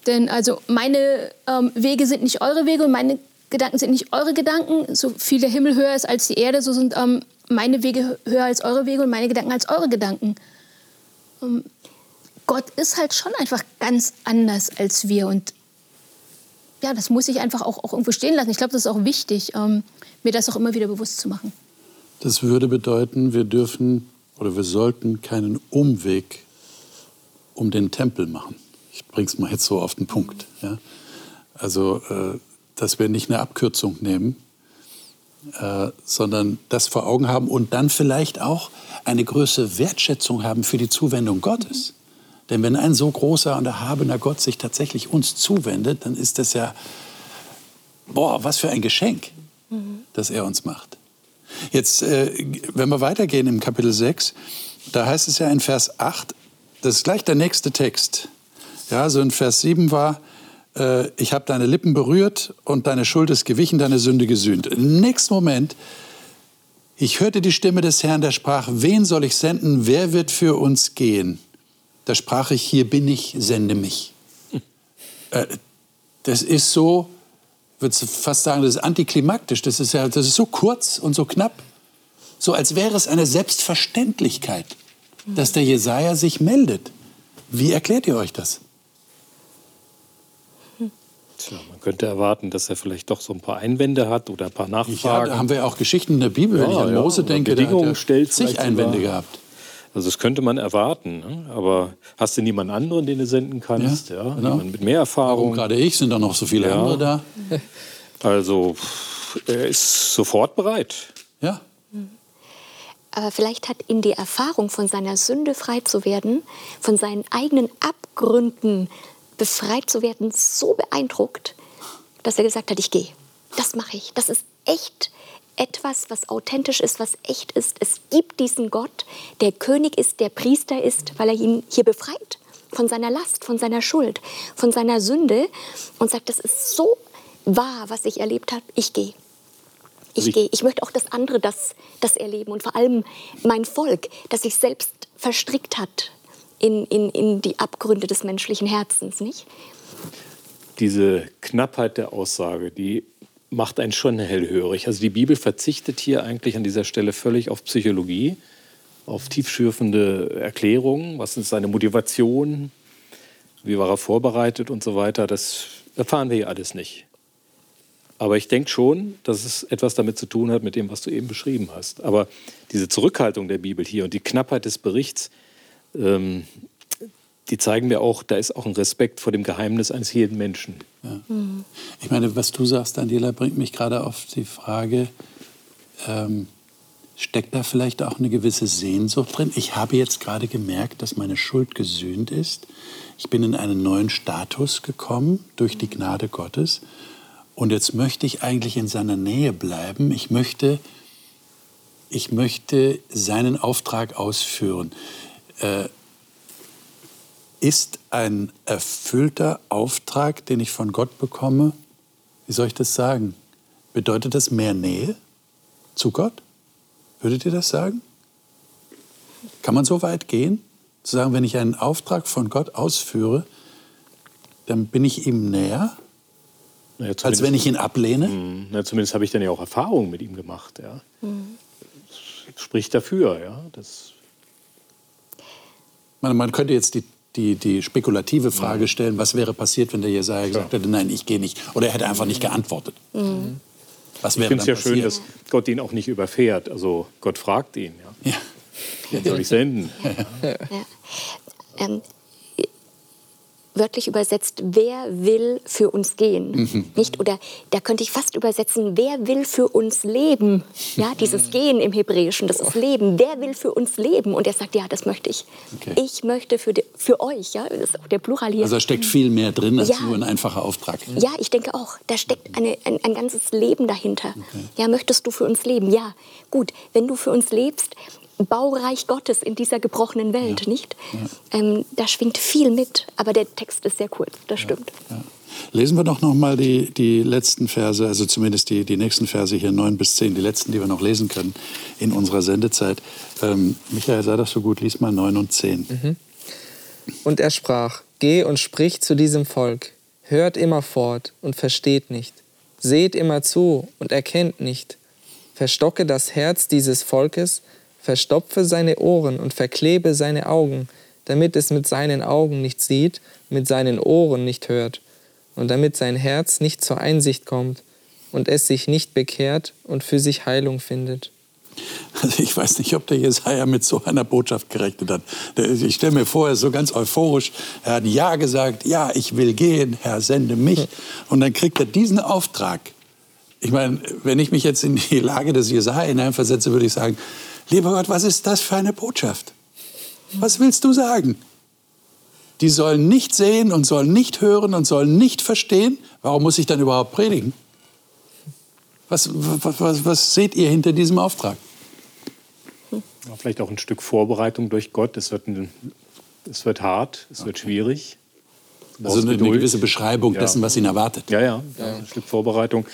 denn also meine ähm, Wege sind nicht eure Wege und meine Gedanken sind nicht eure Gedanken. So viel der Himmel höher ist als die Erde, so sind ähm, meine Wege höher als eure Wege und meine Gedanken als eure Gedanken. Ähm, Gott ist halt schon einfach ganz anders als wir und ja, das muss ich einfach auch, auch irgendwo stehen lassen. Ich glaube, das ist auch wichtig, ähm, mir das auch immer wieder bewusst zu machen. Das würde bedeuten, wir dürfen oder wir sollten keinen Umweg um den Tempel machen. Ich bringe es mal jetzt so auf den Punkt. Ja? Also, äh, dass wir nicht eine Abkürzung nehmen, äh, sondern das vor Augen haben und dann vielleicht auch eine größere Wertschätzung haben für die Zuwendung Gottes. Denn wenn ein so großer und erhabener Gott sich tatsächlich uns zuwendet, dann ist das ja, boah, was für ein Geschenk, mhm. das er uns macht. Jetzt, äh, wenn wir weitergehen im Kapitel 6, da heißt es ja in Vers 8, das ist gleich der nächste Text. Ja, so in Vers 7 war, äh, ich habe deine Lippen berührt und deine Schuld ist gewichen, deine Sünde gesühnt. Im nächsten Moment, ich hörte die Stimme des Herrn, der sprach, wen soll ich senden, wer wird für uns gehen? Da sprach ich, hier bin ich, sende mich. Äh, das ist so, würde fast sagen, das ist antiklimaktisch. Das ist ja, das ist so kurz und so knapp. So als wäre es eine Selbstverständlichkeit, dass der Jesaja sich meldet. Wie erklärt ihr euch das? Tja, man könnte erwarten, dass er vielleicht doch so ein paar Einwände hat oder ein paar Nachfragen. Ja, da haben wir auch Geschichten in der Bibel. Ja, Wenn ich an Mose ja, denke, da hat er stellt zig Einwände gehabt. Also das könnte man erwarten. Ne? Aber hast du niemanden anderen, den du senden kannst? Ja, ja? Genau. Jemand mit mehr Erfahrung? Warum gerade ich? Sind da noch so viele ja. andere da? [laughs] Also er ist sofort bereit. Ja. Aber vielleicht hat ihn die Erfahrung, von seiner Sünde frei zu werden, von seinen eigenen Abgründen befreit zu werden, so beeindruckt, dass er gesagt hat, ich gehe. Das mache ich. Das ist echt etwas, was authentisch ist, was echt ist. Es gibt diesen Gott, der König ist, der Priester ist, weil er ihn hier befreit von seiner Last, von seiner Schuld, von seiner Sünde und sagt, das ist so wahr, was ich erlebt habe. Ich gehe. Ich gehe. Ich möchte auch, dass andere das, das erleben und vor allem mein Volk, das sich selbst verstrickt hat in, in, in die Abgründe des menschlichen Herzens, nicht? Diese Knappheit der Aussage, die macht einen schon hellhörig. Also die Bibel verzichtet hier eigentlich an dieser Stelle völlig auf Psychologie, auf tiefschürfende Erklärungen. Was ist seine Motivation? Wie war er vorbereitet und so weiter? Das erfahren wir hier alles nicht. Aber ich denke schon, dass es etwas damit zu tun hat mit dem, was du eben beschrieben hast. Aber diese Zurückhaltung der Bibel hier und die Knappheit des Berichts, ähm, die zeigen mir auch, da ist auch ein Respekt vor dem Geheimnis eines jeden Menschen. Ja. Ich meine, was du sagst, Daniela, bringt mich gerade auf die Frage, ähm, steckt da vielleicht auch eine gewisse Sehnsucht drin? Ich habe jetzt gerade gemerkt, dass meine Schuld gesühnt ist. Ich bin in einen neuen Status gekommen durch die Gnade Gottes. Und jetzt möchte ich eigentlich in seiner Nähe bleiben. Ich möchte, ich möchte seinen Auftrag ausführen. Äh, ist ein erfüllter Auftrag, den ich von Gott bekomme, wie soll ich das sagen? Bedeutet das mehr Nähe zu Gott? Würdet ihr das sagen? Kann man so weit gehen, zu sagen, wenn ich einen Auftrag von Gott ausführe, dann bin ich ihm näher, naja, als wenn ich ihn ablehne? Mh, na, zumindest habe ich dann ja auch Erfahrungen mit ihm gemacht. Ja. Mhm. Das spricht dafür. Ja. Das man, man könnte jetzt die die, die spekulative Frage stellen, was wäre passiert, wenn der Jesaja gesagt hätte, nein, ich gehe nicht. Oder er hätte einfach nicht geantwortet. Mhm. Was wäre ich finde es ja passiert? schön, dass Gott ihn auch nicht überfährt. Also Gott fragt ihn. Ja. ja. Wen soll ich senden? Ja. Ja. Ähm, wörtlich übersetzt, wer will für uns gehen? Mhm. Nicht? Oder da könnte ich fast übersetzen, wer will für uns leben? Ja, [laughs] dieses Gehen im Hebräischen, das ist Leben. Wer will für uns leben? Und er sagt, ja, das möchte ich. Okay. Ich möchte für, die, für euch, ja, das ist auch der Plural hier. Also da steckt viel mehr drin als ja. nur ein einfacher Auftrag. Ja, ich denke auch. Da steckt eine, ein, ein ganzes Leben dahinter. Okay. Ja, möchtest du für uns leben? Ja, gut. Wenn du für uns lebst, Baureich Gottes in dieser gebrochenen Welt, ja. nicht? Ja. Ähm, da schwingt viel mit, aber der Text ist sehr kurz, das stimmt. Ja. Lesen wir doch noch mal die, die letzten Verse, also zumindest die, die nächsten Verse hier, 9 bis 10, die letzten, die wir noch lesen können in unserer Sendezeit. Ähm, Michael, sei das so gut, lies mal 9 und 10. Mhm. Und er sprach, geh und sprich zu diesem Volk, hört immer fort und versteht nicht, seht immer zu und erkennt nicht, verstocke das Herz dieses Volkes, verstopfe seine Ohren und verklebe seine Augen, damit es mit seinen Augen nicht sieht, mit seinen Ohren nicht hört, und damit sein Herz nicht zur Einsicht kommt und es sich nicht bekehrt und für sich Heilung findet. Also ich weiß nicht, ob der Jesaja mit so einer Botschaft gerechnet hat. Ich stelle mir vor, er ist so ganz euphorisch. Er hat Ja gesagt, ja, ich will gehen, Herr, sende mich. Und dann kriegt er diesen Auftrag. Ich meine, wenn ich mich jetzt in die Lage des Jesaja hineinversetze, würde ich sagen, lieber Gott, was ist das für eine Botschaft? Was willst du sagen? Die sollen nicht sehen und sollen nicht hören und sollen nicht verstehen. Warum muss ich dann überhaupt predigen? Was, was, was, was seht ihr hinter diesem Auftrag? Vielleicht auch ein Stück Vorbereitung durch Gott. Es wird, ein, es wird hart, es wird schwierig. Also eine, eine, gewisse Beschreibung ja. dessen, was ihn erwartet. Ja, ja, ja, ein Stück Vorbereitung.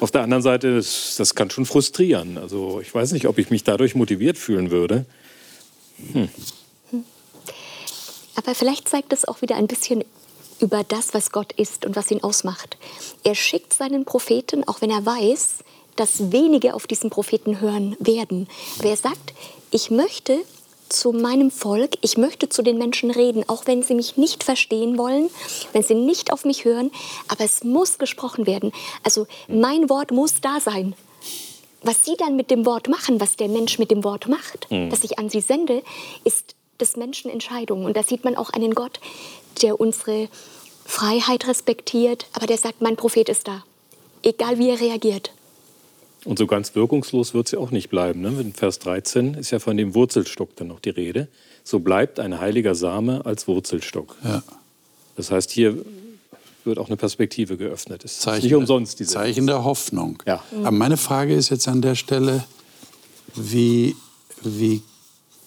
Auf der anderen Seite, das, das, kann schon frustrieren. Also ich weiß nicht, ob ich mich dadurch motiviert fühlen würde. Hm. Aber vielleicht zeigt es auch wieder ein bisschen über das, was Gott ist und was ihn ausmacht. Er schickt seinen Propheten, auch wenn er weiß, dass wenige auf diesen Propheten hören werden. Aber er sagt, ich möchte zu meinem Volk, ich möchte zu den Menschen reden, auch wenn sie mich nicht verstehen wollen, wenn sie nicht auf mich hören, aber es muss gesprochen werden. Also mein Wort muss da sein. Was sie dann mit dem Wort machen, was der Mensch mit dem Wort macht, mhm. das ich an sie sende, ist des Menschen Entscheidung. Und da sieht man auch einen Gott, der unsere Freiheit respektiert, aber der sagt, mein Prophet ist da. Egal wie er reagiert. Und so ganz wirkungslos wird sie auch nicht bleiben. Ne? In Vers 13 ist ja von dem Wurzelstock dann noch die Rede. So bleibt ein heiliger Same als Wurzelstock. Ja. Das heißt, hier wird auch eine Perspektive geöffnet. Es Zeichen, ist nicht umsonst diese Zeichen der Hoffnung. Ja. Aber meine Frage ist jetzt an der Stelle, wie, wie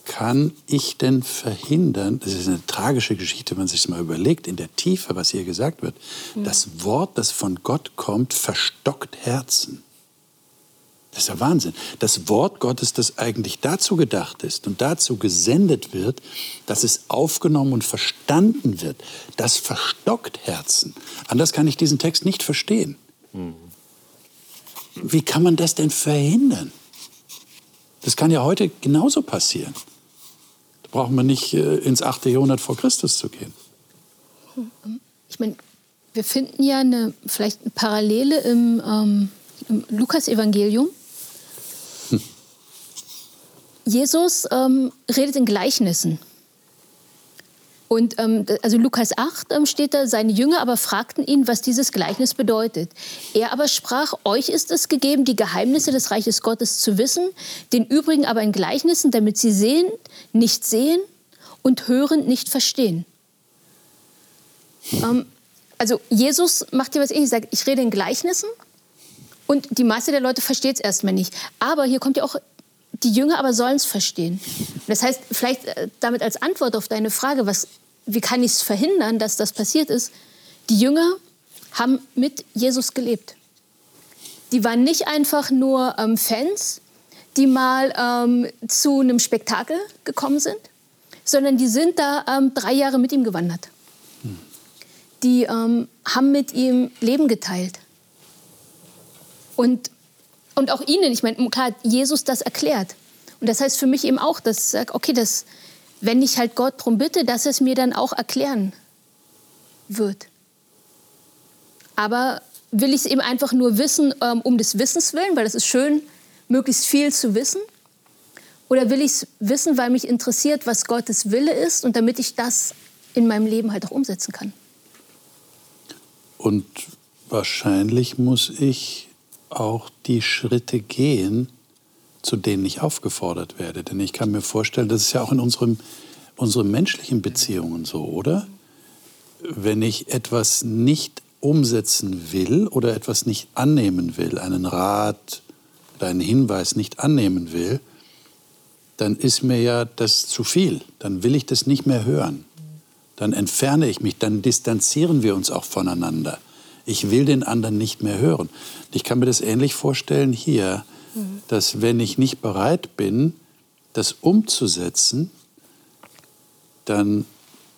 kann ich denn verhindern, das ist eine tragische Geschichte, wenn man sich das mal überlegt, in der Tiefe, was hier gesagt wird, mhm. das Wort, das von Gott kommt, verstockt Herzen. Das ist ja Wahnsinn. Das Wort Gottes, das eigentlich dazu gedacht ist und dazu gesendet wird, dass es aufgenommen und verstanden wird, das verstockt Herzen. Anders kann ich diesen Text nicht verstehen. Wie kann man das denn verhindern? Das kann ja heute genauso passieren. Da braucht man nicht äh, ins 8. Jahrhundert vor Christus zu gehen. Ich meine, wir finden ja eine, vielleicht eine Parallele im, ähm, im Lukas-Evangelium [laughs] Jesus ähm, redet in Gleichnissen. Und ähm, also Lukas 8 ähm, steht da, seine Jünger aber fragten ihn, was dieses Gleichnis bedeutet. Er aber sprach, euch ist es gegeben, die Geheimnisse des Reiches Gottes zu wissen, den übrigen aber in Gleichnissen, damit sie sehen, nicht sehen und hören, nicht verstehen. Ähm, also Jesus macht hier was ähnliches, sagt, ich rede in Gleichnissen und die Masse der Leute versteht es erstmal nicht. Aber hier kommt ja auch die Jünger aber sollen es verstehen. Das heißt, vielleicht äh, damit als Antwort auf deine Frage, was, wie kann ich es verhindern, dass das passiert ist? Die Jünger haben mit Jesus gelebt. Die waren nicht einfach nur ähm, Fans, die mal ähm, zu einem Spektakel gekommen sind, sondern die sind da ähm, drei Jahre mit ihm gewandert. Die ähm, haben mit ihm Leben geteilt. Und und auch ihnen, ich meine, klar Jesus das erklärt. Und das heißt für mich eben auch, dass ich sage, okay, das, wenn ich halt Gott darum bitte, dass er es mir dann auch erklären wird. Aber will ich es eben einfach nur wissen, ähm, um des Wissens willen, weil es ist schön, möglichst viel zu wissen? Oder will ich es wissen, weil mich interessiert, was Gottes Wille ist und damit ich das in meinem Leben halt auch umsetzen kann? Und wahrscheinlich muss ich auch die Schritte gehen, zu denen ich aufgefordert werde. Denn ich kann mir vorstellen, das ist ja auch in unserem, unseren menschlichen Beziehungen so, oder? Wenn ich etwas nicht umsetzen will oder etwas nicht annehmen will, einen Rat oder einen Hinweis nicht annehmen will, dann ist mir ja das zu viel. Dann will ich das nicht mehr hören. Dann entferne ich mich, dann distanzieren wir uns auch voneinander. Ich will den anderen nicht mehr hören. Ich kann mir das ähnlich vorstellen hier, dass wenn ich nicht bereit bin, das umzusetzen, dann,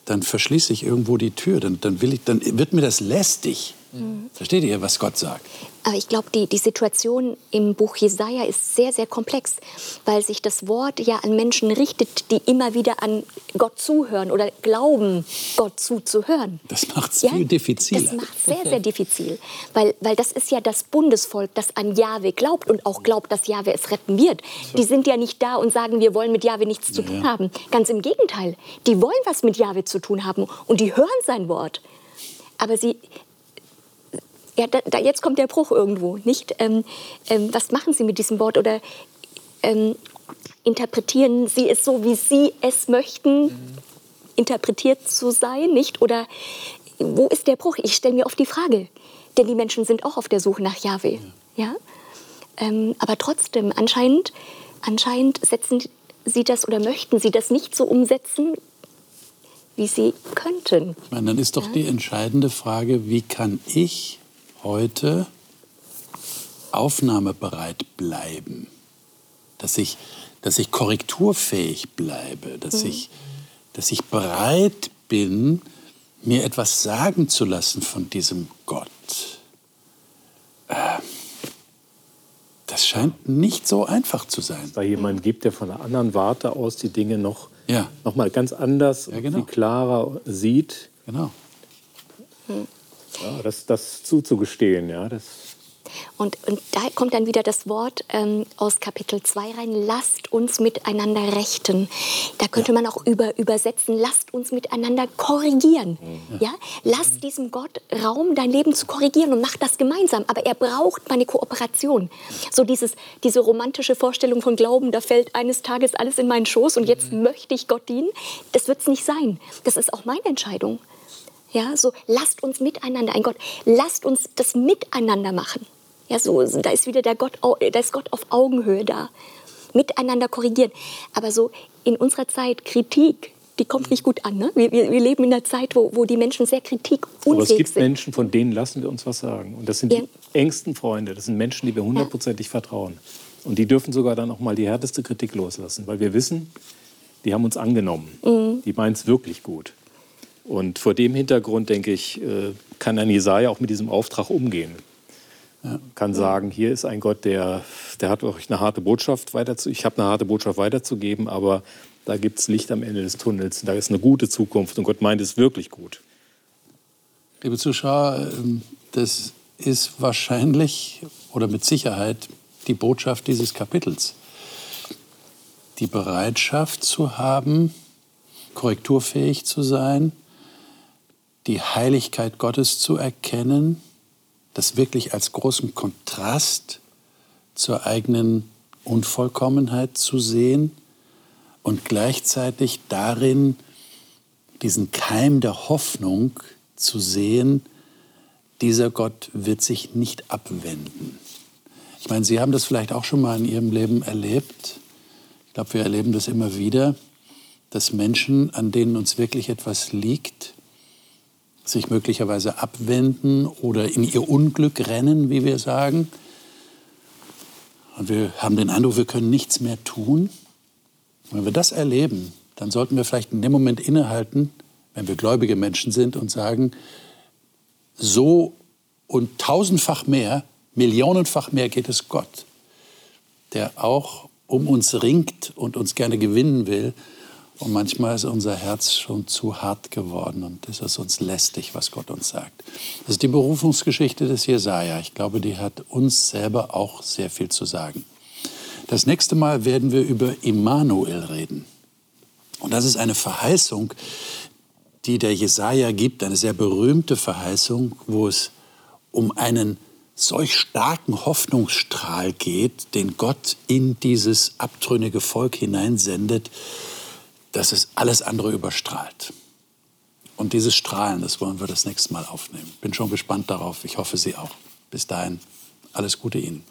dann verschließe ich irgendwo die Tür. Dann, dann, will ich, dann wird mir das lästig. Mhm. Versteht ihr, was Gott sagt? Aber ich glaube, die, die Situation im Buch Jesaja ist sehr, sehr komplex, weil sich das Wort ja an Menschen richtet, die immer wieder an Gott zuhören oder glauben, Gott zuzuhören. Das macht es ja? viel diffiziler. Das macht es sehr, sehr diffizil, weil, weil das ist ja das Bundesvolk, das an Jahwe glaubt und auch glaubt, dass Jahwe es retten wird. Die sind ja nicht da und sagen, wir wollen mit Jahwe nichts zu tun ja. haben. Ganz im Gegenteil, die wollen was mit Jahwe zu tun haben und die hören sein Wort. Aber sie, ja, da, da, jetzt kommt der Bruch irgendwo, nicht? Ähm, ähm, was machen Sie mit diesem Wort oder ähm, interpretieren Sie es so, wie Sie es möchten, mhm. interpretiert zu sein, nicht? Oder wo ist der Bruch? Ich stelle mir oft die Frage, denn die Menschen sind auch auf der Suche nach Yahweh, ja? ja? Ähm, aber trotzdem, anscheinend, anscheinend setzen Sie das oder möchten Sie das nicht so umsetzen, wie Sie könnten. Meine, dann ist doch ja? die entscheidende Frage, wie kann ich heute aufnahmebereit bleiben, dass ich, dass ich korrekturfähig bleibe, dass, mhm. ich, dass ich bereit bin, mir etwas sagen zu lassen von diesem Gott. Äh, das scheint nicht so einfach zu sein. Dass da jemand gibt, der von einer anderen Warte aus die Dinge noch, ja. noch mal ganz anders, ja, genau. viel klarer sieht. Genau. Ja, das, das zuzugestehen, ja, das und, und da kommt dann wieder das Wort ähm, aus Kapitel 2 rein, lasst uns miteinander rechten. Da könnte ja. man auch über, übersetzen, lasst uns miteinander korrigieren. Ja. ja. Lasst diesem Gott Raum, dein Leben zu korrigieren und macht das gemeinsam. Aber er braucht meine Kooperation. So dieses, diese romantische Vorstellung von Glauben, da fällt eines Tages alles in meinen Schoß und jetzt mhm. möchte ich Gott dienen, das wird es nicht sein. Das ist auch meine Entscheidung. Ja, so lasst uns miteinander, ein Gott, lasst uns das miteinander machen. Ja, so, da ist wieder der Gott, da ist Gott auf Augenhöhe da. Miteinander korrigieren. Aber so in unserer Zeit Kritik, die kommt nicht gut an. Ne? Wir, wir, wir, leben in einer Zeit, wo, wo die Menschen sehr kritikunfähig sind. Aber es gibt sind. Menschen, von denen lassen wir uns was sagen. Und das sind ja. die engsten Freunde. Das sind Menschen, die wir hundertprozentig ja. vertrauen. Und die dürfen sogar dann auch mal die härteste Kritik loslassen, weil wir wissen, die haben uns angenommen. Mhm. Die meinen es wirklich gut. Und vor dem Hintergrund, denke ich, äh, kann ein Jesaja auch mit diesem Auftrag umgehen. Ja. Kann sagen, hier ist ein Gott, der, der hat euch eine harte Botschaft weiterzugeben. Ich habe eine harte Botschaft weiterzugeben, aber da gibt es Licht am Ende des Tunnels. Da ist eine gute Zukunft und Gott meint es wirklich gut. Liebe Zuschauer, ähm, das ist wahrscheinlich oder mit Sicherheit die Botschaft dieses Kapitels. Die Bereitschaft zu haben, korrekturfähig zu sein, die Heiligkeit Gottes zu erkennen, das wirklich als großen Kontrast zur eigenen Unvollkommenheit zu sehen und gleichzeitig darin diesen Keim der Hoffnung zu sehen, dieser Gott wird sich nicht abwenden. Ich meine, Sie haben das vielleicht auch schon mal in Ihrem Leben erlebt. Ich glaube, wir erleben das immer wieder, dass Menschen, an denen uns wirklich etwas liegt, sich möglicherweise abwenden oder in ihr Unglück rennen, wie wir sagen. Und wir haben den Eindruck, wir können nichts mehr tun. wenn wir das erleben, dann sollten wir vielleicht in dem Moment innehalten, wenn wir gläubige Menschen sind und sagen, so und tausendfach mehr, millionenfach mehr geht es Gott, der auch um uns ringt und uns gerne gewinnen will und manchmal ist unser Herz schon zu hart geworden und ist es uns lästig, was Gott uns sagt. Das ist die Berufungsgeschichte des Jesaja. Ich glaube, die hat uns selber auch sehr viel zu sagen. Das nächste Mal werden wir über Immanuel reden. Und das ist eine Verheißung, die der Jesaja gibt, eine sehr berühmte Verheißung, wo es um einen solch starken Hoffnungsstrahl geht, den Gott in dieses abtrünnige Volk hineinsendet, dass es alles andere überstrahlt. Und dieses Strahlen, das wollen wir das nächste Mal aufnehmen. Bin schon gespannt darauf. Ich hoffe, Sie auch. Bis dahin, alles Gute Ihnen.